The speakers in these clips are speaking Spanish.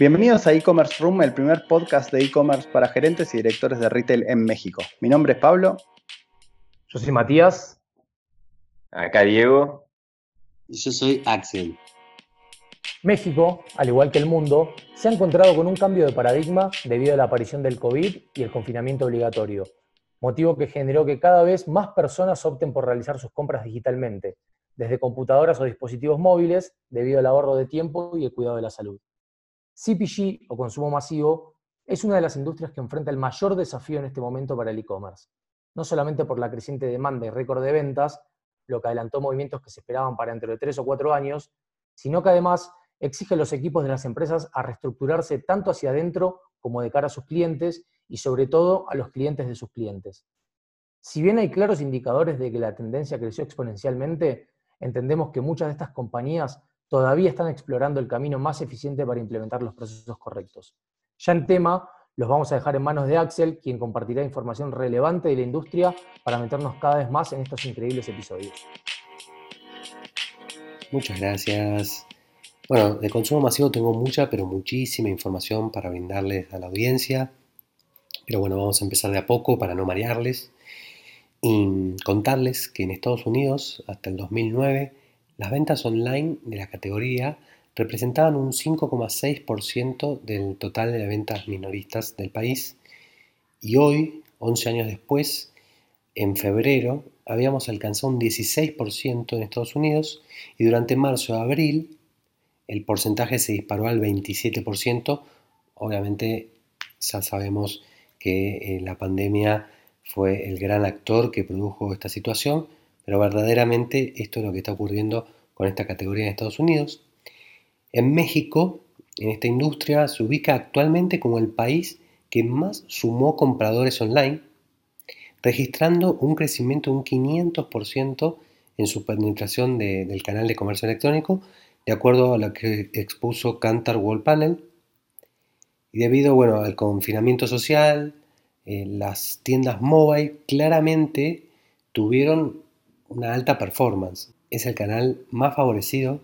Bienvenidos a E-Commerce Room, el primer podcast de e-commerce para gerentes y directores de retail en México. Mi nombre es Pablo. Yo soy Matías. Acá Diego. Y yo soy Axel. México, al igual que el mundo, se ha encontrado con un cambio de paradigma debido a la aparición del COVID y el confinamiento obligatorio, motivo que generó que cada vez más personas opten por realizar sus compras digitalmente, desde computadoras o dispositivos móviles, debido al ahorro de tiempo y el cuidado de la salud. CPG o consumo masivo es una de las industrias que enfrenta el mayor desafío en este momento para el e-commerce, no solamente por la creciente demanda y récord de ventas, lo que adelantó movimientos que se esperaban para entre tres o cuatro años, sino que además exige a los equipos de las empresas a reestructurarse tanto hacia adentro como de cara a sus clientes y sobre todo a los clientes de sus clientes. Si bien hay claros indicadores de que la tendencia creció exponencialmente, entendemos que muchas de estas compañías todavía están explorando el camino más eficiente para implementar los procesos correctos. Ya en tema, los vamos a dejar en manos de Axel, quien compartirá información relevante de la industria para meternos cada vez más en estos increíbles episodios. Muchas gracias. Bueno, de consumo masivo tengo mucha, pero muchísima información para brindarles a la audiencia. Pero bueno, vamos a empezar de a poco para no marearles y contarles que en Estados Unidos, hasta el 2009, las ventas online de la categoría representaban un 5,6% del total de las ventas minoristas del país y hoy, 11 años después, en febrero, habíamos alcanzado un 16% en Estados Unidos y durante marzo y abril el porcentaje se disparó al 27%. Obviamente ya sabemos que eh, la pandemia fue el gran actor que produjo esta situación, pero verdaderamente esto es lo que está ocurriendo con esta categoría en Estados Unidos. En México, en esta industria, se ubica actualmente como el país que más sumó compradores online, registrando un crecimiento de un 500% en su penetración del canal de comercio electrónico, de acuerdo a lo que expuso Kantar Wall Panel. Y debido bueno, al confinamiento social, eh, las tiendas mobile claramente tuvieron una alta performance. Es el canal más favorecido,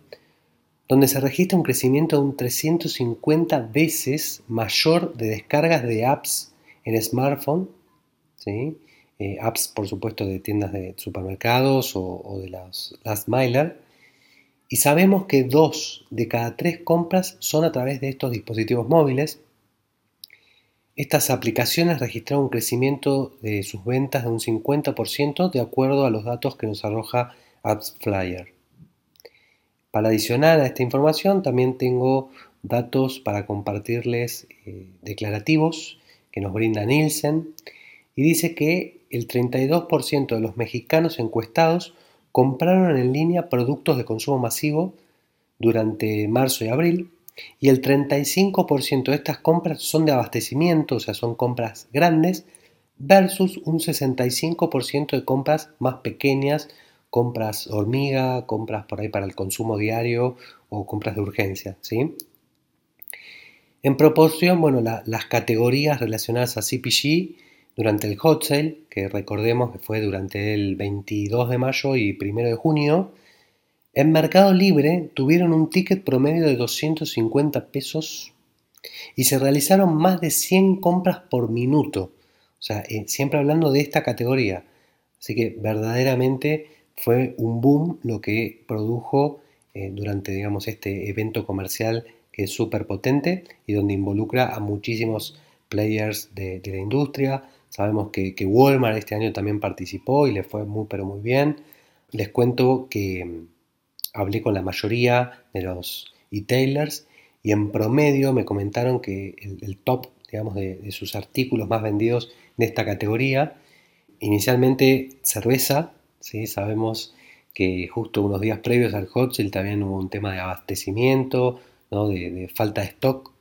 donde se registra un crecimiento de un 350 veces mayor de descargas de apps en smartphone, ¿sí? Eh, apps por supuesto de tiendas de supermercados o, de las last miler, y sabemos que dos de cada tres compras son a través de estos dispositivos móviles, estas aplicaciones registraron un crecimiento de sus ventas de un 50% de acuerdo a los datos que nos arroja AppsFlyer. Para adicionar a esta información también tengo datos para compartirles eh, declarativos que nos brinda Nielsen y dice que el 32% de los mexicanos encuestados compraron en línea productos de consumo masivo durante marzo y abril y el 35% de estas compras son de abastecimiento, o sea, son compras grandes, versus un 65% de compras más pequeñas, compras hormiga, compras por ahí para el consumo diario o compras de urgencia, ¿sí? En proporción, bueno, las categorías relacionadas a CPG durante el hot sale, que recordemos que fue durante el 22 de mayo y 1 de junio, en Mercado Libre tuvieron un ticket promedio de 250 pesos y se realizaron más de 100 compras por minuto. O sea, eh, siempre hablando de esta categoría. Así que verdaderamente fue un boom lo que produjo eh, durante, digamos, este evento comercial que es súper potente y donde involucra a muchísimos players de, la industria. Sabemos que, que, Walmart este año también participó y le fue muy, pero muy bien. Les cuento que hablé con la mayoría de los e-tailers y en promedio me comentaron que el, top, digamos, de, sus artículos más vendidos de esta categoría, inicialmente cerveza, ¿sí? sabemos que justo unos días previos al hot también hubo un tema de abastecimiento, de, falta de stock,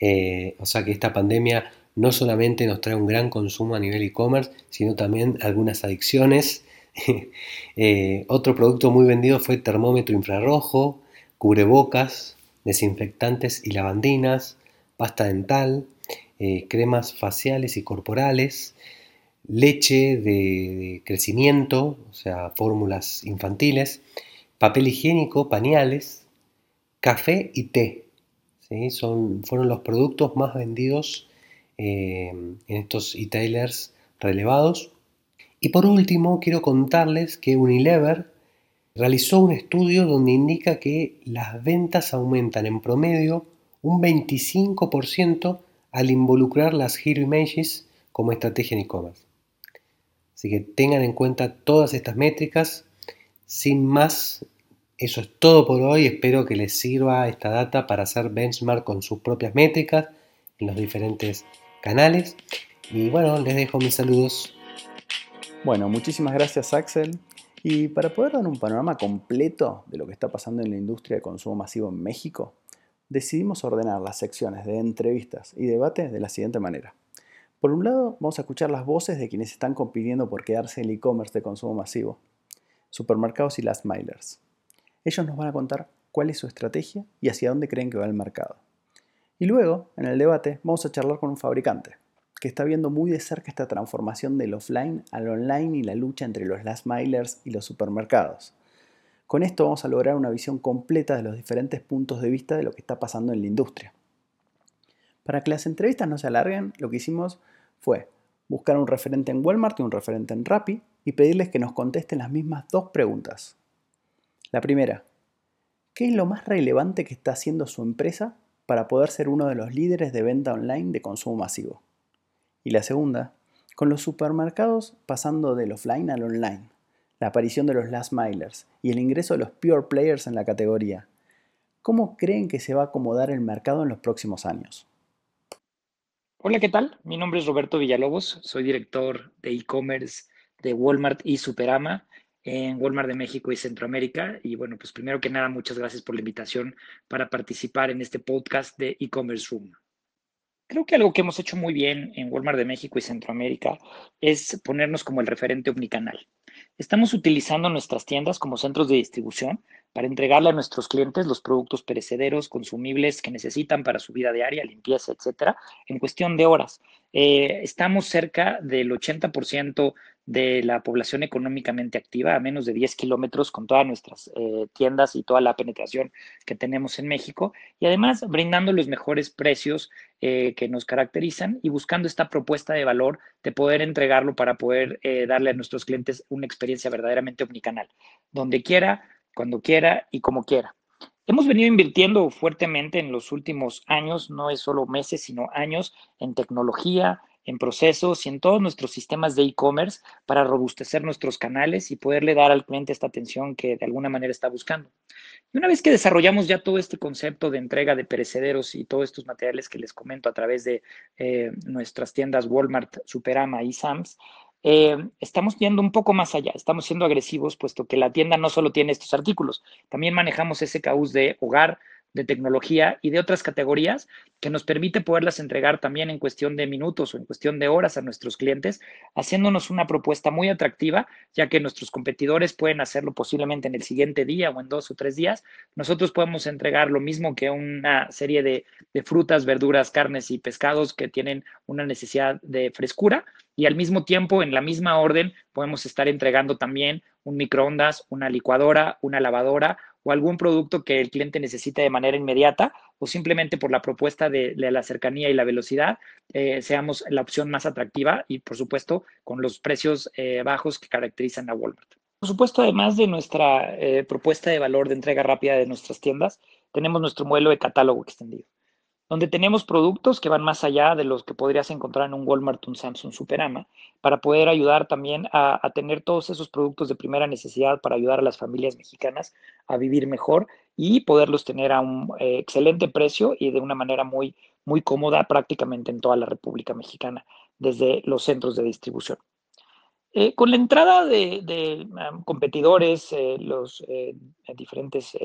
eh, o sea que esta pandemia no solamente nos trae un gran consumo a nivel e-commerce, sino también algunas adicciones Eh, otro producto muy vendido fue termómetro infrarrojo, cubrebocas, desinfectantes y lavandinas, pasta dental, eh, cremas faciales y corporales, leche de, crecimiento, o sea, fórmulas infantiles, papel higiénico, pañales, café y té. Son, fueron los productos más vendidos eh, en estos e-tailers relevados. Y por último, quiero contarles que Unilever realizó un estudio donde indica que las ventas aumentan en promedio un 25% al involucrar las Hero Images como estrategia en e-commerce. Así que tengan en cuenta todas estas métricas. Sin más, eso es todo por hoy. Espero que les sirva esta data para hacer benchmark con sus propias métricas en los diferentes canales. Y bueno, les dejo mis saludos. Bueno, muchísimas gracias Axel. Y para poder dar un panorama completo de lo que está pasando en la industria de consumo masivo en México, decidimos ordenar las secciones de entrevistas y debates de la siguiente manera. Por un lado, vamos a escuchar las voces de quienes están compitiendo por quedarse en el e-commerce de consumo masivo, supermercados y last milers. Ellos nos van a contar cuál es su estrategia y hacia dónde creen que va el mercado. Y luego, en el debate, vamos a charlar con un fabricante que está viendo muy de cerca esta transformación del offline al online y la lucha entre los last milers y los supermercados. Con esto vamos a lograr una visión completa de los diferentes puntos de vista de lo que está pasando en la industria. Para que las entrevistas no se alarguen, lo que hicimos fue buscar un referente en Walmart y un referente en Rappi y pedirles que nos contesten las mismas dos preguntas. La primera, ¿qué es lo más relevante que está haciendo su empresa para poder ser uno de los líderes de venta online de consumo masivo? Y la segunda, con los supermercados pasando del offline al online, la aparición de los last milers y el ingreso de los pure players en la categoría, ¿cómo creen que se va a acomodar el mercado en los próximos años? Hola, ¿qué tal? Mi nombre es Roberto Villalobos, soy director de e-commerce de Walmart y Superama en Walmart de México y Centroamérica. Y bueno, pues primero que nada, muchas gracias por la invitación para participar en este podcast de e-commerce room. Creo que algo que hemos hecho muy bien en Walmart de México y Centroamérica es ponernos como el referente omnicanal. Estamos utilizando nuestras tiendas como centros de distribución para entregarle a nuestros clientes los productos perecederos, consumibles que necesitan para su vida diaria, limpieza, etcétera, en cuestión de horas. Eh, estamos cerca del 80% de la población económicamente activa, a menos de 10 kilómetros, con todas nuestras eh, tiendas y toda la penetración que tenemos en México, y además brindando los mejores precios eh, que nos caracterizan y buscando esta propuesta de valor de poder entregarlo para poder darle a nuestros clientes una experiencia verdaderamente omnicanal, donde quiera cuando quiera y como quiera. Hemos venido invirtiendo fuertemente en los últimos años, no es solo meses, sino años, en tecnología, en procesos y en todos nuestros sistemas de e-commerce para robustecer nuestros canales y poderle dar al cliente esta atención que de alguna manera está buscando. Y una vez que desarrollamos ya todo este concepto de entrega de perecederos y todos estos materiales que les comento a través de eh, nuestras tiendas Walmart, Superama y Sams, eh, estamos yendo un poco más allá, estamos siendo agresivos, puesto que la tienda no solo tiene estos artículos, también manejamos ese caos de hogar, de tecnología y de otras categorías que nos permite poderlas entregar también en cuestión de minutos o en cuestión de horas a nuestros clientes, haciéndonos una propuesta muy atractiva, ya que nuestros competidores pueden hacerlo posiblemente en el siguiente día o en dos o tres días. Nosotros podemos entregar lo mismo que una serie de, de frutas, verduras, carnes y pescados que tienen una necesidad de frescura y al mismo tiempo, en la misma orden, podemos estar entregando también un microondas, una licuadora, una lavadora o algún producto que el cliente necesite de manera inmediata o simplemente por la propuesta de, la cercanía y la velocidad, eh, seamos la opción más atractiva y, por supuesto, con los precios eh, bajos que caracterizan a Walmart. Por supuesto, además de nuestra eh, propuesta de valor de entrega rápida de nuestras tiendas, tenemos nuestro modelo de catálogo extendido donde tenemos productos que van más allá de los que podrías encontrar en un Walmart, un Samsung Superama, para poder ayudar también a, tener todos esos productos de primera necesidad para ayudar a las familias mexicanas a vivir mejor y poderlos tener a un eh, excelente precio y de una manera muy, muy cómoda prácticamente en toda la República Mexicana, desde los centros de distribución. Eh, con la entrada de, competidores, eh, los diferentes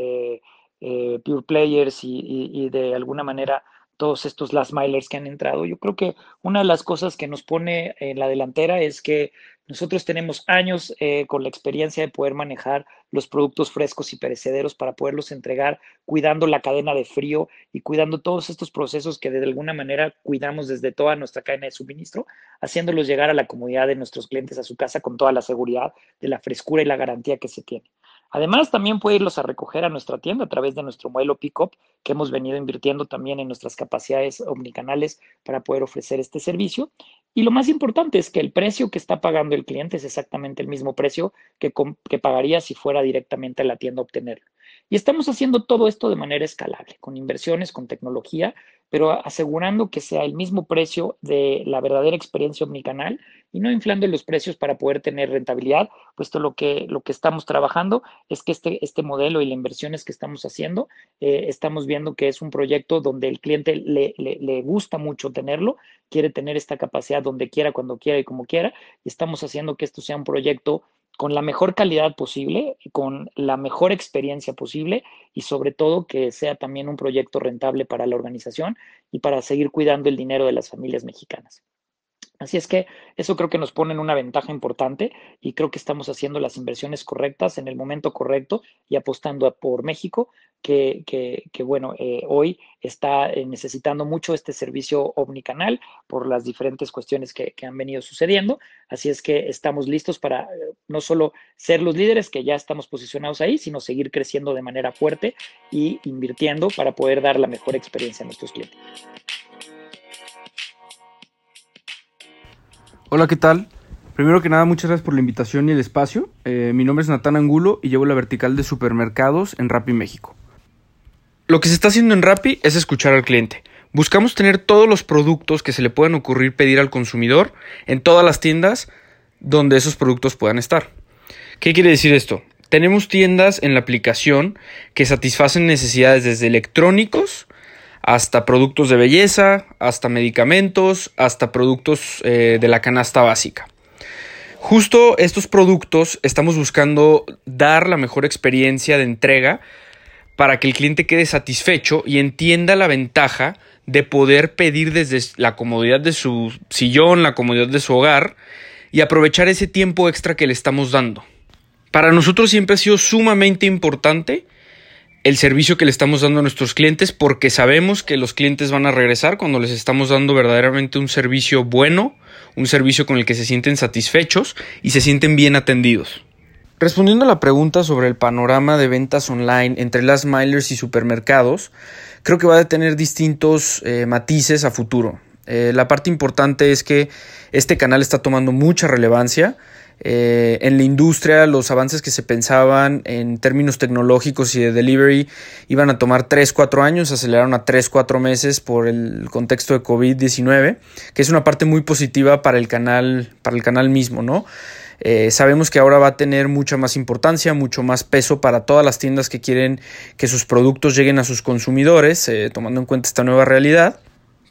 pure players y, de alguna manera todos estos last milers que han entrado. Yo creo que una de las cosas que nos pone en la delantera es que nosotros tenemos años eh, con la experiencia de poder manejar los productos frescos y perecederos para poderlos entregar, cuidando la cadena de frío y cuidando todos estos procesos que de alguna manera cuidamos desde toda nuestra cadena de suministro, haciéndolos llegar a la comodidad de nuestros clientes a su casa con toda la seguridad de la frescura y la garantía que se tiene. Además, también puede irlos a recoger a nuestra tienda a través de nuestro modelo Pickup, que hemos venido invirtiendo también en nuestras capacidades omnicanales para poder ofrecer este servicio. Y lo más importante es que el precio que está pagando el cliente es exactamente el mismo precio que, que pagaría si fuera directamente a la tienda a obtenerlo. Y estamos haciendo todo esto de manera escalable, con inversiones, con tecnología, pero asegurando que sea el mismo precio de la verdadera experiencia omnicanal y no inflando los precios para poder tener rentabilidad, puesto lo que, lo que estamos trabajando es que este, este modelo y las inversiones que estamos haciendo, eh, estamos viendo que es un proyecto donde el cliente le, le, le gusta mucho tenerlo, quiere tener esta capacidad donde quiera, cuando quiera y como quiera, y estamos haciendo que esto sea un proyecto con la mejor calidad posible, con la mejor experiencia posible y sobre todo que sea también un proyecto rentable para la organización y para seguir cuidando el dinero de las familias mexicanas. Así es que eso creo que nos pone en una ventaja importante y creo que estamos haciendo las inversiones correctas en el momento correcto y apostando por México, que, que, bueno, eh, hoy está eh, necesitando mucho este servicio omnicanal por las diferentes cuestiones que, que, han venido sucediendo. Así es que estamos listos para eh, no solo ser los líderes, que ya estamos posicionados ahí, sino seguir creciendo de manera fuerte y invirtiendo para poder dar la mejor experiencia a nuestros clientes. Hola, ¿qué tal? Primero que nada, muchas gracias por la invitación y el espacio. Eh, mi nombre es Natán Angulo y llevo la vertical de supermercados en Rappi México. Lo que se está haciendo en Rappi es escuchar al cliente. Buscamos tener todos los productos que se le puedan ocurrir pedir al consumidor en todas las tiendas donde esos productos puedan estar. ¿Qué quiere decir esto? Tenemos tiendas en la aplicación que satisfacen necesidades desde electrónicos, hasta productos de belleza, hasta medicamentos, hasta productos eh, de la canasta básica. Justo estos productos estamos buscando dar la mejor experiencia de entrega para que el cliente quede satisfecho y entienda la ventaja de poder pedir desde la comodidad de su sillón, la comodidad de su hogar y aprovechar ese tiempo extra que le estamos dando. Para nosotros siempre ha sido sumamente importante el servicio que le estamos dando a nuestros clientes porque sabemos que los clientes van a regresar cuando les estamos dando verdaderamente un servicio bueno, un servicio con el que se sienten satisfechos y se sienten bien atendidos. Respondiendo a la pregunta sobre el panorama de ventas online entre las milers y supermercados, creo que va a tener distintos eh, matices a futuro. Eh, la parte importante es que este canal está tomando mucha relevancia eh, en la industria los avances que se pensaban en términos tecnológicos y de delivery iban a tomar 3-4 años, aceleraron a 3-4 meses por el contexto de COVID-19, que es una parte muy positiva para el canal, para el canal mismo, ¿no? Eh, sabemos que ahora va a tener mucha más importancia, mucho más peso para todas las tiendas que quieren que sus productos lleguen a sus consumidores, eh, tomando en cuenta esta nueva realidad.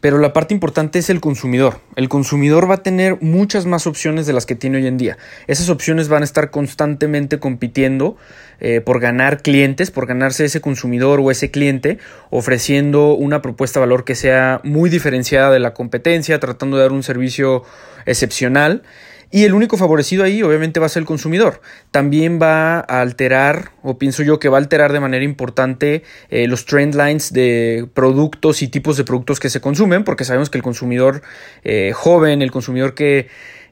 Pero la parte importante es el consumidor. El consumidor va a tener muchas más opciones de las que tiene hoy en día. Esas opciones van a estar constantemente compitiendo eh, por ganar clientes, por ganarse ese consumidor o ese cliente, ofreciendo una propuesta de valor que sea muy diferenciada de la competencia, tratando de dar un servicio excepcional. Y el único favorecido ahí obviamente va a ser el consumidor. También va a alterar, o pienso yo que va a alterar de manera importante eh, los trend lines de productos y tipos de productos que se consumen, porque sabemos que el consumidor eh, joven, el consumidor que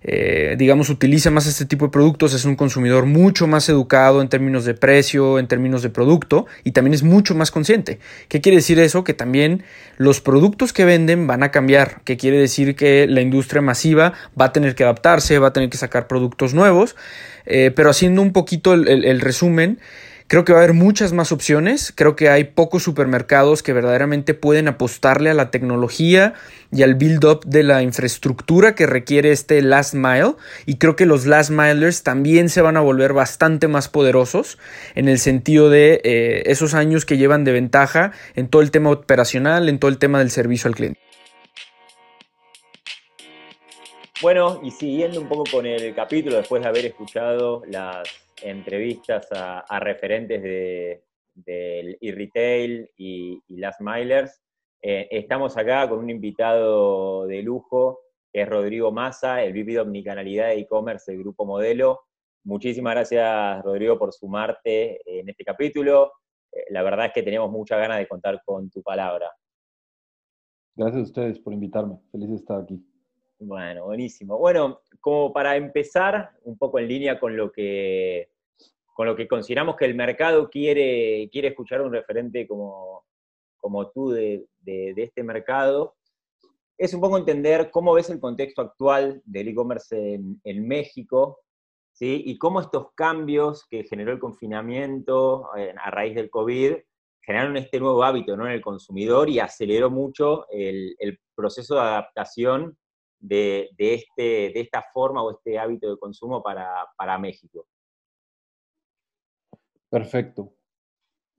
eh, digamos, utiliza más este tipo de productos, es un consumidor mucho más educado en términos de precio, en términos de producto y también es mucho más consciente. ¿Qué quiere decir eso? Que también los productos que venden van a cambiar, que quiere decir que la industria masiva va a tener que adaptarse, va a tener que sacar productos nuevos, eh, pero haciendo un poquito el resumen, Creo que va a haber muchas más opciones, creo que hay pocos supermercados que verdaderamente pueden apostarle a la tecnología y al build-up de la infraestructura que requiere este last mile y creo que los last milers también se van a volver bastante más poderosos en el sentido de eh, esos años que llevan de ventaja en todo el tema operacional, en todo el tema del servicio al cliente. Bueno, y siguiendo un poco con el capítulo, después de haber escuchado las entrevistas a, referentes del de, e-retail y, las milers. Eh, estamos acá con un invitado de lujo, que es Rodrigo Massa, el VP de Omnicanalidad de e-commerce del Grupo Modelo. Muchísimas gracias, Rodrigo, por sumarte en este capítulo. Eh, la verdad es que tenemos muchas ganas de contar con tu palabra. Gracias a ustedes por invitarme. Feliz de estar aquí. Bueno, buenísimo. Bueno, como para empezar, un poco en línea con lo que con lo que consideramos que el mercado quiere, quiere escuchar un referente como, como tú de, este mercado, es un poco entender cómo ves el contexto actual del e-commerce en, México, ¿sí? y cómo estos cambios que generó el confinamiento eh, a raíz del COVID generaron este nuevo hábito ¿no? en el consumidor y aceleró mucho el, proceso de adaptación de, este, de esta forma o este hábito de consumo para México. Perfecto.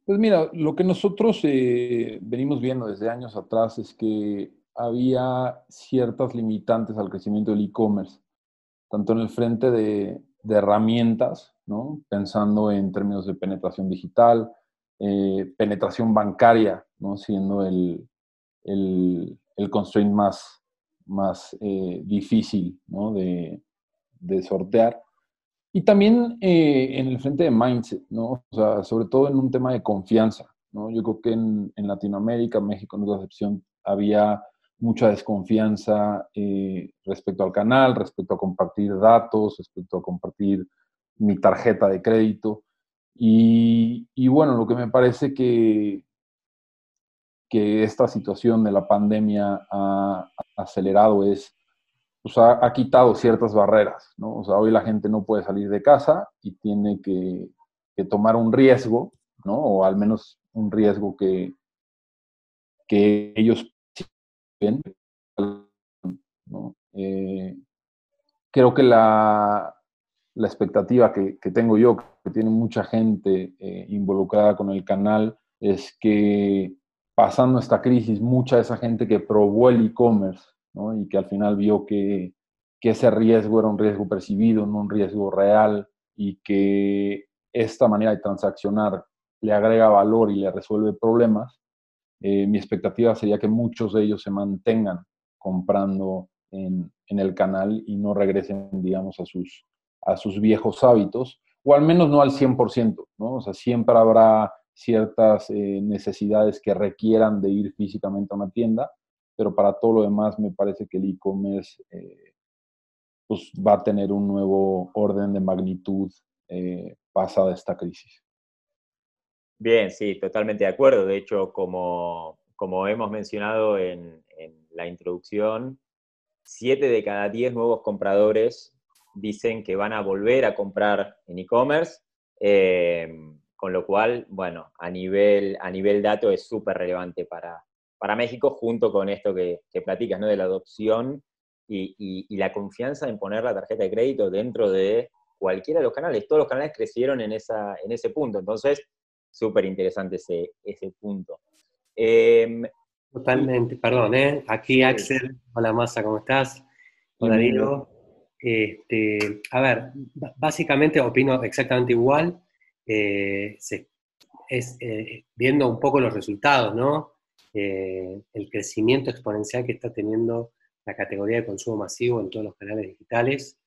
Pues mira, lo que nosotros eh, venimos viendo desde años atrás es que había ciertas limitantes al crecimiento del e-commerce, tanto en el frente de, herramientas, ¿no? pensando en términos de penetración digital, eh, penetración bancaria, ¿no? siendo el, el, constraint más, más eh, difícil de, de sortear. Y también eh, en el frente de mindset, ¿no? O sea, sobre todo en un tema de confianza, ¿no? Yo creo que en, Latinoamérica, México no es la excepción, había mucha desconfianza eh, respecto al canal, respecto a compartir datos, respecto a compartir mi tarjeta de crédito. Y, y bueno, lo que me parece que, que esta situación de la pandemia ha acelerado es pues ha, quitado ciertas barreras, ¿no? O sea, hoy la gente no puede salir de casa y tiene que, tomar un riesgo, ¿no? O al menos un riesgo que, que ellos ven, ¿no? Eh, creo que la, la expectativa que, tengo yo, que tiene mucha gente eh, involucrada con el canal, es que pasando esta crisis, mucha de esa gente que probó el e-commerce y que al final vio que, ese riesgo era un riesgo percibido, no un riesgo real, y que esta manera de transaccionar le agrega valor y le resuelve problemas, eh, mi expectativa sería que muchos de ellos se mantengan comprando en, el canal y no regresen, digamos, a sus, a sus viejos hábitos, o al menos no al 100%, ¿no? O sea, siempre habrá ciertas eh, necesidades que requieran de ir físicamente a una tienda, pero para todo lo demás me parece que el e-commerce eh, pues va a tener un nuevo orden de magnitud eh, pasada esta crisis. Bien, sí, totalmente de acuerdo. De hecho, como, como hemos mencionado en, la introducción, siete de cada diez nuevos compradores dicen que van a volver a comprar en e-commerce, eh, con lo cual, bueno, a nivel, a nivel dato es súper relevante para, para México, junto con esto que, platicas, ¿no? De la adopción y, la confianza en poner la tarjeta de crédito dentro de cualquiera de los canales. Todos los canales crecieron en, esa, en ese punto. Entonces, súper interesante ese, ese punto. Em, Totalmente, perdón, ¿eh? Aquí Axel, hola Massa, ¿cómo estás? Hola Danilo. Este, a ver, básicamente opino exactamente igual. Eh, es eh, viendo un poco los resultados, ¿no? Eh, el crecimiento exponencial que está teniendo la categoría de consumo masivo en todos los canales digitales.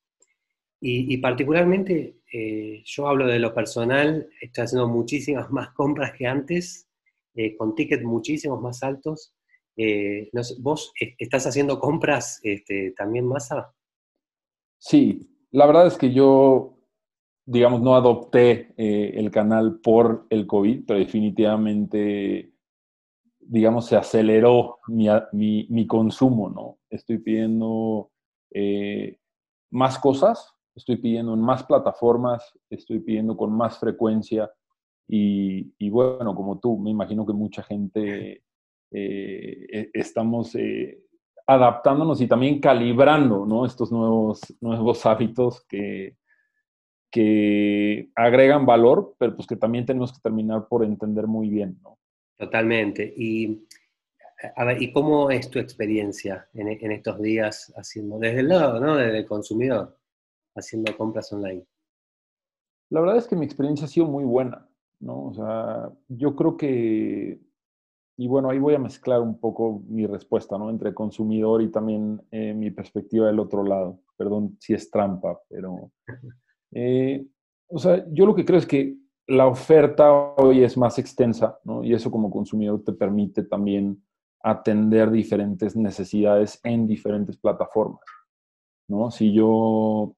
Y, particularmente, eh, yo hablo de lo personal, estoy haciendo muchísimas más compras que antes, eh, con tickets muchísimos más altos. ¿Vos estás haciendo compras este, también, Masa? Sí, la verdad es que yo, digamos, no adopté el canal por el COVID, pero definitivamente digamos, se aceleró mi, consumo, ¿no? Estoy pidiendo eh, más cosas, estoy pidiendo en más plataformas, estoy pidiendo con más frecuencia y, bueno, como tú, me imagino que mucha gente eh, e, estamos eh, adaptándonos y también calibrando, ¿no? Estos nuevos, nuevos hábitos que, que agregan valor, pero pues que también tenemos que terminar por entender muy bien, ¿no? Totalmente. Y, a ver, ¿y cómo es tu experiencia en, estos días haciendo, desde el lado, ¿no? Desde el consumidor, haciendo compras online? La verdad es que mi experiencia ha sido muy buena, ¿no? O sea, yo creo que, y bueno, ahí voy a mezclar un poco mi respuesta, ¿no? Entre consumidor y también eh, mi perspectiva del otro lado. Perdón si es trampa, pero... Eh, o sea, yo lo que creo es que la oferta hoy es más extensa, ¿no? Y eso como consumidor te permite también atender diferentes necesidades en diferentes plataformas, ¿no? Si yo,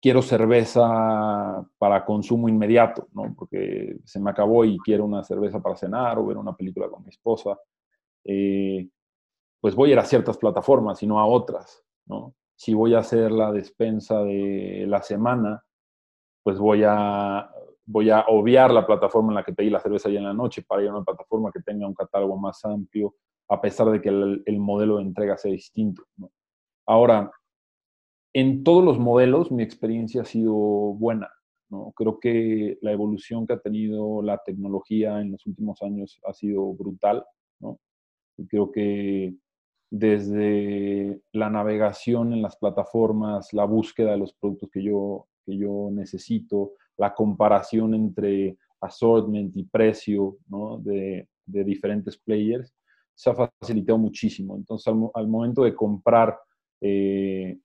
quiero cerveza para consumo inmediato, ¿no? Porque se me acabó y quiero una cerveza para cenar o ver una película con mi esposa. Eh, pues voy a ir a ciertas plataformas y no a otras, ¿no? Si voy a hacer la despensa de la semana, pues voy a, voy a obviar la plataforma en la que pedí la cerveza ya en la noche para ir a una plataforma que tenga un catálogo más amplio, a pesar de que el, modelo de entrega sea distinto. Ahora, en todos los modelos mi experiencia ha sido buena. ¿no? Creo que la evolución que ha tenido la tecnología en los últimos años ha sido brutal. ¿no? Y creo que desde la navegación en las plataformas, la búsqueda de los productos que yo, que yo necesito, la comparación entre assortment y precio ¿no? de, de, diferentes players, se ha facilitado muchísimo. Entonces, al, momento de comprar, eh,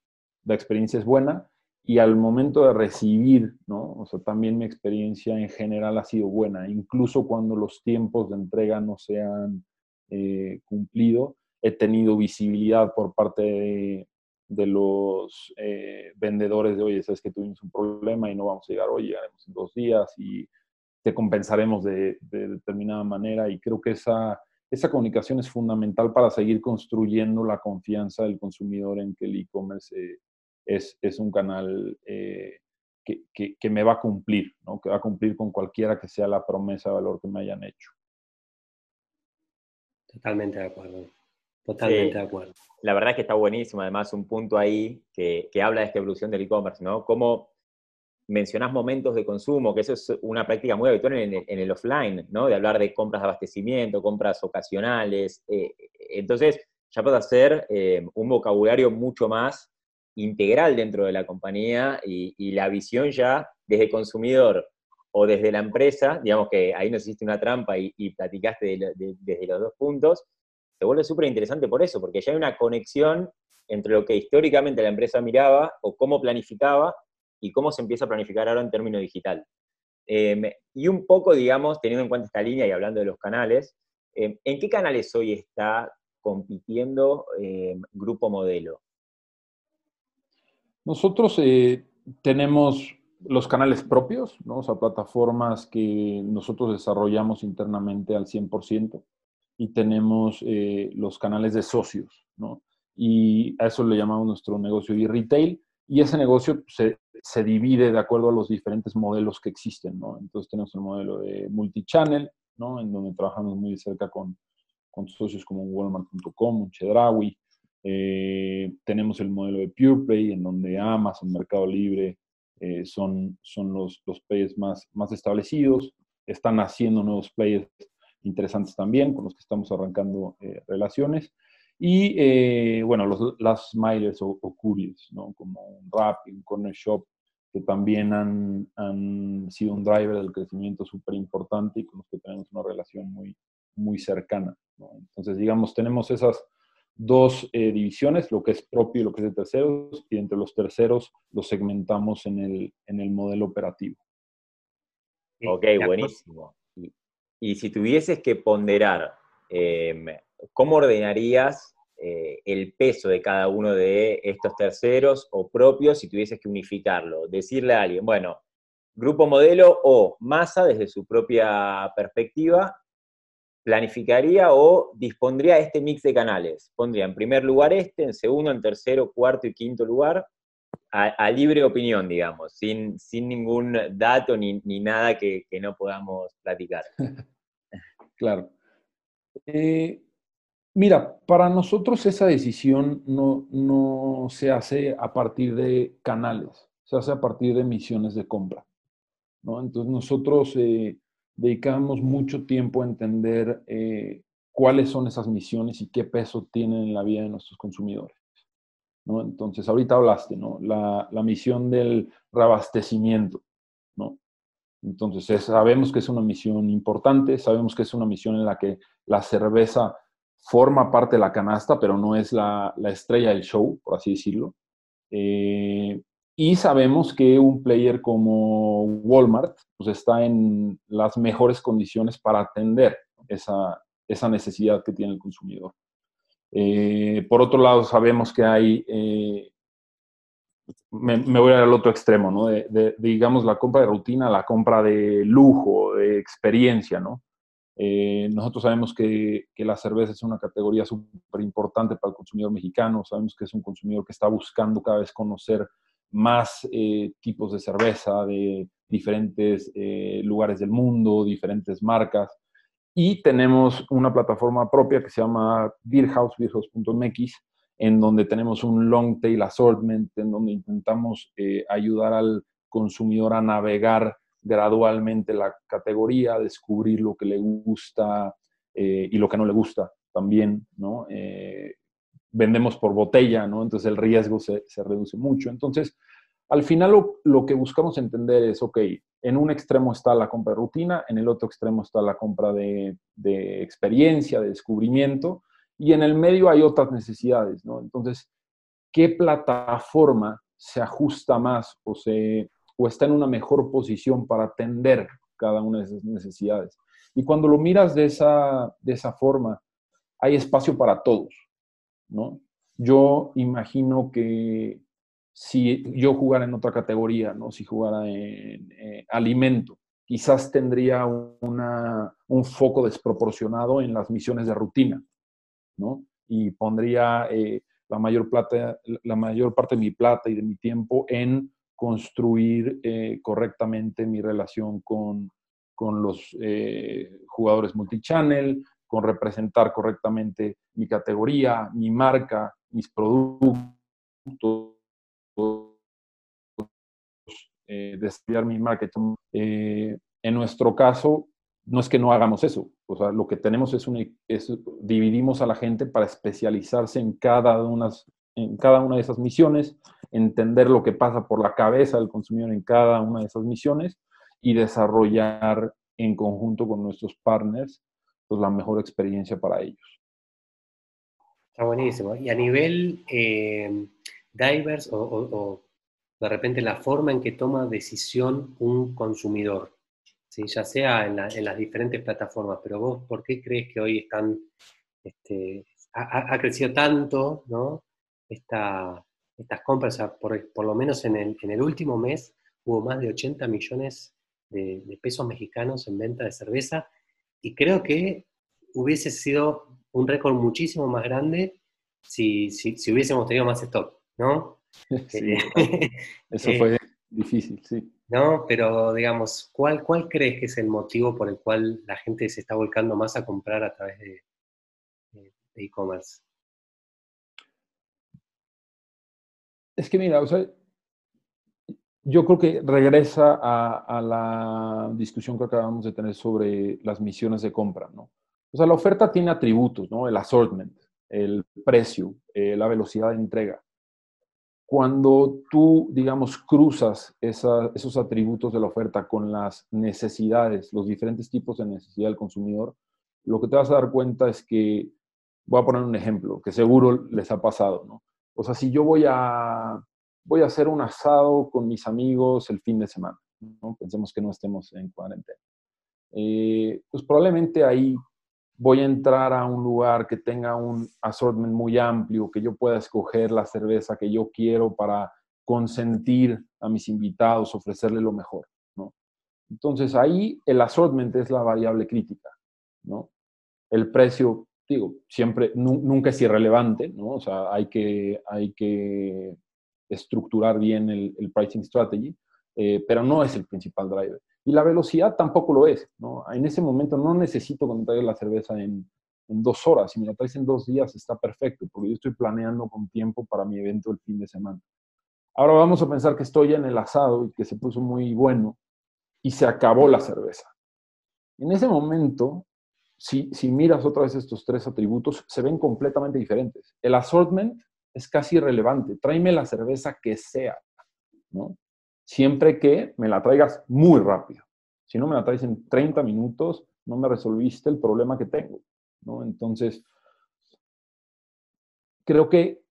la experiencia es buena y al momento de recibir, ¿no? O sea, también mi experiencia en general ha sido buena, incluso cuando los tiempos de entrega no se han eh, cumplido, he tenido visibilidad por parte de, de los eh, vendedores de, oye, sabes que tuvimos un problema y no vamos a llegar hoy, llegaremos en dos días y te compensaremos de, de determinada manera y creo que esa esa comunicación es fundamental para seguir construyendo la confianza del consumidor en que el e-commerce eh, es, es, un canal eh, que, que, me va a cumplir, ¿no? que va a cumplir con cualquiera que sea la promesa de valor que me hayan hecho. Totalmente de acuerdo. Totalmente de acuerdo. La verdad es que está buenísimo, además, un punto ahí que, que habla de esta evolución del e-commerce, ¿no? Cómo mencionás momentos de consumo, que eso es una práctica muy habitual en el, offline, ¿no? De hablar de compras de abastecimiento, compras ocasionales. Eh, entonces, ya puede hacer eh, un vocabulario mucho más integral dentro de la compañía y, la visión ya desde consumidor o desde la empresa, digamos que ahí nos hiciste una trampa y, platicaste desde los dos puntos, se vuelve súper interesante por eso, porque ya hay una conexión entre lo que históricamente la empresa miraba o cómo planificaba y cómo se empieza a planificar ahora en términos digital. Em, y un poco, digamos, teniendo en cuenta esta línea y hablando de los canales, em, ¿en qué canales hoy está compitiendo em, Grupo Modelo? Nosotros eh, tenemos los canales propios, ¿no? o sea, plataformas que nosotros desarrollamos internamente al 100% y tenemos eh, los canales de socios, ¿no? Y a eso le llamamos nuestro negocio de retail y ese negocio se, se, divide de acuerdo a los diferentes modelos que existen, ¿no? Entonces tenemos el modelo de multichannel, ¿no? En donde trabajamos muy de cerca con, con socios como Walmart.com, Chedraui. Eh, tenemos el modelo de PurePlay, en donde Amazon, Mercado Libre eh, son, son los, los players más, más establecidos. Están haciendo nuevos players interesantes también, con los que estamos arrancando eh, relaciones. Y eh, bueno, los las milers o, o couriers, ¿no? como un Rappi, un Corner Shop, que también han, han sido un driver del crecimiento súper importante y con los que tenemos una relación muy, muy cercana. ¿no? Entonces, digamos, tenemos esas dos eh, divisiones, lo que es propio y lo que es de terceros, y entre los terceros los segmentamos en el, en el modelo operativo. Ok, buenísimo. Y, si tuvieses que ponderar, eh, ¿cómo ordenarías eh, el peso de cada uno de estos terceros o propios si tuvieses que unificarlo? Decirle a alguien, bueno, grupo modelo o masa desde su propia perspectiva, planificaría o dispondría este mix de canales. Pondría en primer lugar este, en segundo, en tercero, cuarto y quinto lugar, a, libre opinión, digamos, sin, sin ningún dato ni, nada que, que, no podamos platicar. claro. Eh, Mira, para nosotros esa decisión no, se hace a partir de canales, se hace a partir de misiones de compra. ¿no? Entonces nosotros eh, dedicamos mucho tiempo a entender eh, cuáles son esas misiones y qué peso tienen en la vida de nuestros consumidores. ¿No? Entonces, ahorita hablaste, ¿no? La, misión del reabastecimiento, ¿no? Entonces, sabemos que es una misión importante, sabemos que es una misión en la que la cerveza forma parte de la canasta, pero no es la, estrella del show, por así decirlo. Eh, y sabemos que un player como Walmart pues está en las mejores condiciones para atender esa, necesidad que tiene el consumidor. Eh, por otro lado, sabemos que hay eh, me, voy al otro extremo, ¿no? De, digamos, la compra de rutina, la compra de lujo, de experiencia, ¿no? Eh, nosotros sabemos que, que, la cerveza es una categoría súper importante para el consumidor mexicano, sabemos que es un consumidor que está buscando cada vez conocer más eh, tipos de cerveza de diferentes eh, lugares del mundo, diferentes marcas. Y tenemos una plataforma propia que se llama Beerhouse, beerhouse.mx, en donde tenemos un long tail assortment, en donde intentamos eh, ayudar al consumidor a navegar gradualmente la categoría, descubrir lo que le gusta y lo que no le gusta también, ¿no? vendemos por botella, ¿no? Entonces el riesgo se, reduce mucho. Entonces, al final lo, que buscamos entender es, ok, en un extremo está la compra de rutina, en el otro extremo está la compra de, experiencia, de descubrimiento, y en el medio hay otras necesidades, ¿no? Entonces, ¿qué plataforma se ajusta más o, se, o está en una mejor posición para atender cada una de esas necesidades? Y cuando lo miras de esa, de esa forma, hay espacio para todos. ¿no? Yo imagino que si yo jugara en otra categoría, ¿no? Si jugara en eh, alimento, quizás tendría un foco desproporcionado en las misiones de rutina, ¿no? Y pondría eh, la, mayor plata, la mayor parte de mi plata y de mi tiempo en construir eh, correctamente mi relación con, con los jugadores multichannel, con representar correctamente mi categoría, mi marca, mis productos, eh, desarrollar mi marketing. Eh, en nuestro caso, no es que no hagamos eso, o sea, lo que tenemos es, un, dividimos a la gente para especializarse en cada, unas, en cada una de esas misiones, entender lo que pasa por la cabeza del consumidor en cada una de esas misiones y desarrollar en conjunto con nuestros partners pues, la mejor experiencia para ellos. Está buenísimo. Y a nivel eh, divers o, de repente la forma en que toma decisión un consumidor, ¿sí? ya sea en, las diferentes plataformas, pero vos, ¿por qué crees que hoy están, este, ha, crecido tanto ¿no? Esta, estas compras? por, lo menos en el, en el, último mes hubo más de 80 millones de pesos mexicanos en venta de cerveza y creo que hubiese sido un récord muchísimo más grande si, si, hubiésemos tenido más stock, ¿no? Sí, eh, eso eh, fue difícil, sí. ¿No? Pero digamos, ¿cuál, ¿cuál crees que es el motivo por el cual la gente se está volcando más a comprar a través de e-commerce? es que mira, o sea, yo creo que regresa a, la discusión que acabamos de tener sobre las misiones de compra, ¿no? O sea, la oferta tiene atributos, ¿no? El assortment, el precio, eh, la velocidad de entrega. Cuando tú, digamos, cruzas esos atributos de la oferta con las necesidades, los diferentes tipos de necesidad del consumidor, lo que te vas a dar cuenta es que, voy a poner un ejemplo, que seguro les ha pasado, ¿no? O sea, si yo voy a, voy a hacer un asado con mis amigos el fin de semana, ¿no? Pensemos que no estemos en cuarentena. Eh, pues probablemente ahí voy a entrar a un lugar que tenga un assortment muy amplio, que yo pueda escoger la cerveza que yo quiero para consentir a mis invitados, ofrecerle lo mejor. Entonces ahí el assortment es la variable crítica. El precio, digo, siempre, nunca es irrelevante. O sea, hay que, hay que estructurar bien el, pricing strategy, eh, pero no es el principal driver. Y la velocidad tampoco lo es, ¿no? En ese momento no necesito que me traigas la cerveza en, en, dos horas. Si me la traes en dos días está perfecto, porque yo estoy planeando con tiempo para mi evento el fin de semana. Ahora vamos a pensar que estoy en el asado y que se puso muy bueno y se acabó la cerveza. En ese momento, si, si miras otra vez estos tres atributos, se ven completamente diferentes. El assortment es casi irrelevante. Tráeme la cerveza que sea, ¿no? Siempre que me la traigas muy rápido. Si no me la traes en 30 minutos, no me resolviste el problema que tengo, ¿no? Entonces, creo que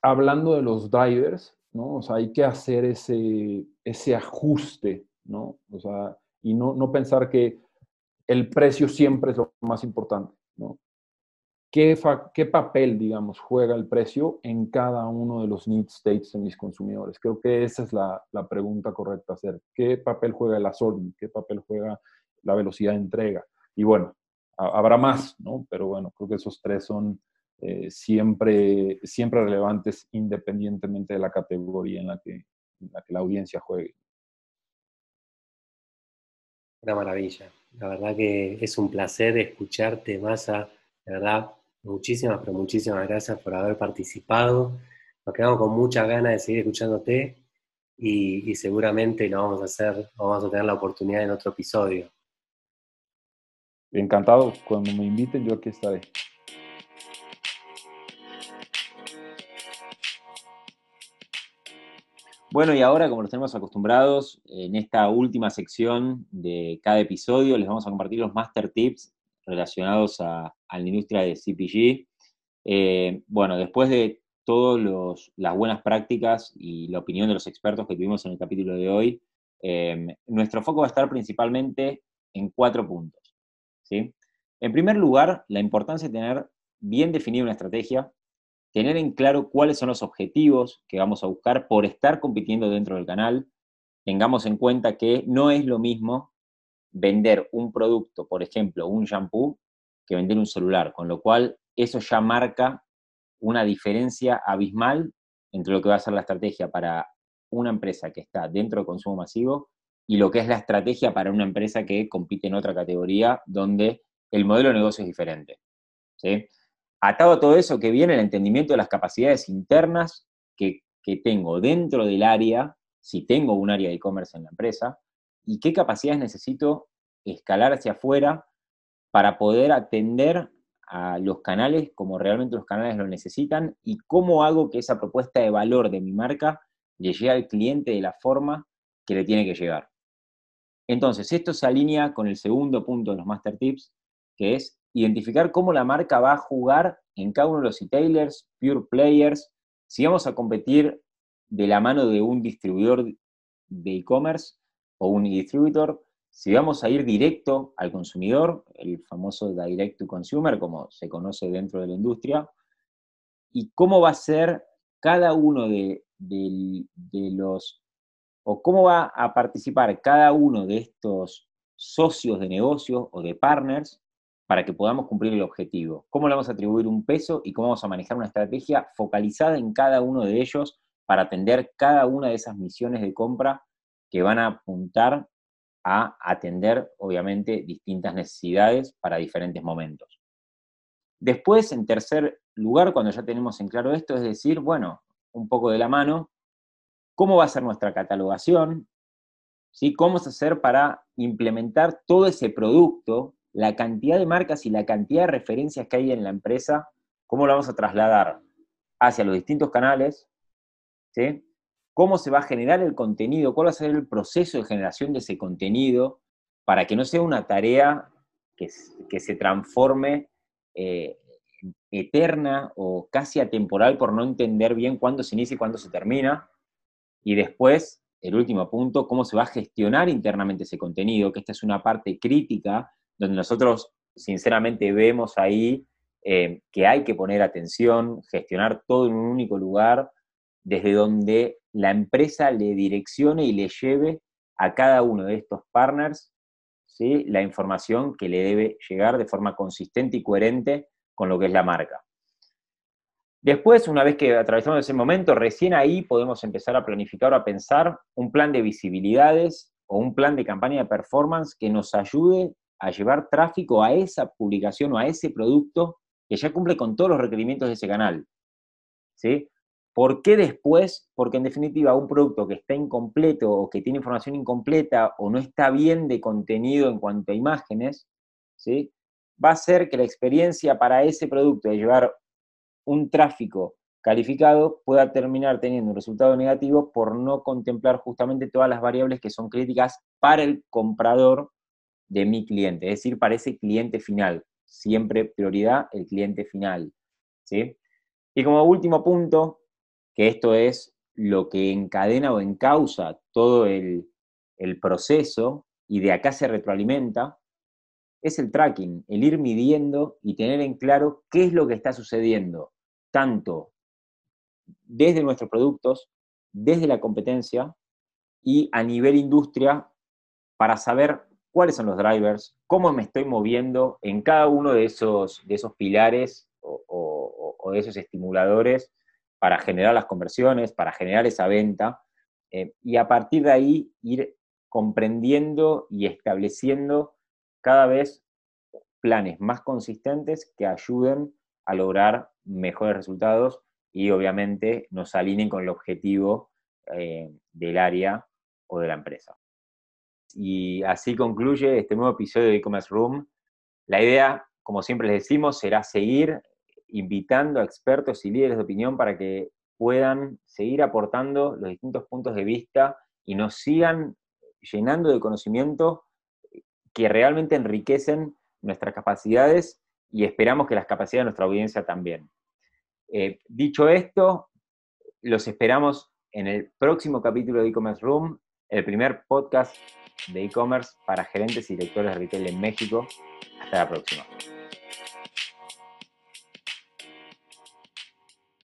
hablando de los drivers, ¿no? Hay que hacer ese, ese ajuste, ¿no? O sea, y no, no pensar que el precio siempre es lo más importante, ¿no? ¿Qué, ¿qué, papel, digamos, juega el precio en cada uno de los need states de mis consumidores? Creo que esa es la, la pregunta correcta a hacer. ¿Qué papel juega el assortment? ¿Qué papel juega la velocidad de entrega? Y bueno, habrá más, ¿no? Pero bueno, creo que esos tres son eh, siempre, siempre relevantes independientemente de la categoría en la que, la, la audiencia juegue. Una maravilla. La verdad que es un placer escucharte, Massa. De verdad, muchísimas, pero muchísimas gracias por haber participado. Nos quedamos con muchas ganas de seguir escuchándote y, y seguramente lo vamos a hacer, vamos a tener la oportunidad en otro episodio. Encantado, cuando me inviten yo aquí estaré. Bueno, y ahora, como nos tenemos acostumbrados, en esta última sección de cada episodio les vamos a compartir los master tips relacionados a, la industria de CPG. Eh, bueno, después de todas las buenas prácticas y la opinión de los expertos que tuvimos en el capítulo de hoy, eh, nuestro foco va a estar principalmente en cuatro puntos. ¿sí? En primer lugar, la importancia de tener bien definida una estrategia tener en claro cuáles son los objetivos que vamos a buscar por estar compitiendo dentro del canal. Tengamos en cuenta que no es lo mismo vender un producto, por ejemplo, un shampoo, que vender un celular, con lo cual eso ya marca una diferencia abismal entre lo que va a ser la estrategia para una empresa que está dentro del consumo masivo y lo que es la estrategia para una empresa que compite en otra categoría donde el modelo de negocio es diferente. atado a todo eso que viene el entendimiento de las capacidades internas que, tengo dentro del área, si tengo un área de e-commerce en la empresa, y qué capacidades necesito escalar hacia afuera para poder atender a los canales como realmente los canales lo necesitan y cómo hago que esa propuesta de valor de mi marca le llegue al cliente de la forma que le tiene que llegar. Entonces, esto se alinea con el segundo punto de los Master Tips, que es identificar cómo la marca va a jugar en cada uno de los retailers, pure players, si vamos a competir de la mano de un distribuidor de e-commerce o un distribuidor, si vamos a ir directo al consumidor, el famoso direct to consumer, como se conoce dentro de la industria, y cómo va a ser cada uno de, los, o cómo va a participar cada uno de estos socios de negocio o de partners para que podamos cumplir el objetivo. ¿Cómo le vamos a atribuir un peso y cómo vamos a manejar una estrategia focalizada en cada uno de ellos para atender cada una de esas misiones de compra que van a apuntar a atender, obviamente, distintas necesidades para diferentes momentos. Después, en tercer lugar, cuando ya tenemos en claro esto, es decir, bueno, un poco de la mano, ¿cómo va a ser nuestra catalogación? ¿Sí? ¿Cómo a hacer para implementar todo ese producto la cantidad de marcas y la cantidad de referencias que hay en la empresa, cómo lo vamos a trasladar hacia los distintos canales, ¿sí? Cómo se va a generar el contenido, cuál va a ser el proceso de generación de ese contenido, para que no sea una tarea que, se transforme eh, eterna o casi atemporal por no entender bien cuándo se inicia y cuándo se termina. Y después, el último punto, cómo se va a gestionar internamente ese contenido, que esta es una parte crítica donde nosotros sinceramente vemos ahí eh, que hay que poner atención, gestionar todo en un único lugar, desde donde la empresa le direccione y le lleve a cada uno de estos partners la información que le debe llegar de forma consistente y coherente con lo que es la marca. Después, una vez que atravesamos ese momento, recién ahí podemos empezar a planificar o a pensar un plan de visibilidades o un plan de campaña de performance que nos ayude a llevar tráfico a esa publicación o a ese producto que ya cumple con todos los requerimientos de ese canal. ¿Sí? ¿Por qué después? Porque en definitiva un producto que está incompleto o que tiene información incompleta o no está bien de contenido en cuanto a imágenes, ¿sí? va a ser que la experiencia para ese producto de llevar un tráfico calificado pueda terminar teniendo un resultado negativo por no contemplar justamente todas las variables que son críticas para el comprador de mi cliente, es decir, para ese cliente final. Siempre prioridad el cliente final. ¿sí? Y como último punto, que esto es lo que encadena o encausa todo el, el proceso y de acá se retroalimenta, es el tracking, el ir midiendo y tener en claro qué es lo que está sucediendo, tanto desde nuestros productos, desde la competencia y a nivel industria, para saber cuáles son los drivers, cómo me estoy moviendo en cada uno de esos, de esos pilares o, de esos estimuladores para generar las conversiones, para generar esa venta, eh, y a partir de ahí ir comprendiendo y estableciendo cada vez planes más consistentes que ayuden a lograr mejores resultados y obviamente nos alineen con el objetivo eh, del área o de la empresa. Y así concluye este nuevo episodio de e-commerce room. La idea, como siempre les decimos, será seguir invitando a expertos y líderes de opinión para que puedan seguir aportando los distintos puntos de vista y nos sigan llenando de conocimiento que realmente enriquecen nuestras capacidades y esperamos que las capacidades de nuestra audiencia también. Eh, dicho esto, los esperamos en el próximo capítulo de e-commerce room, el primer podcast de e-commerce para gerentes y directores de retail en México. Hasta la próxima.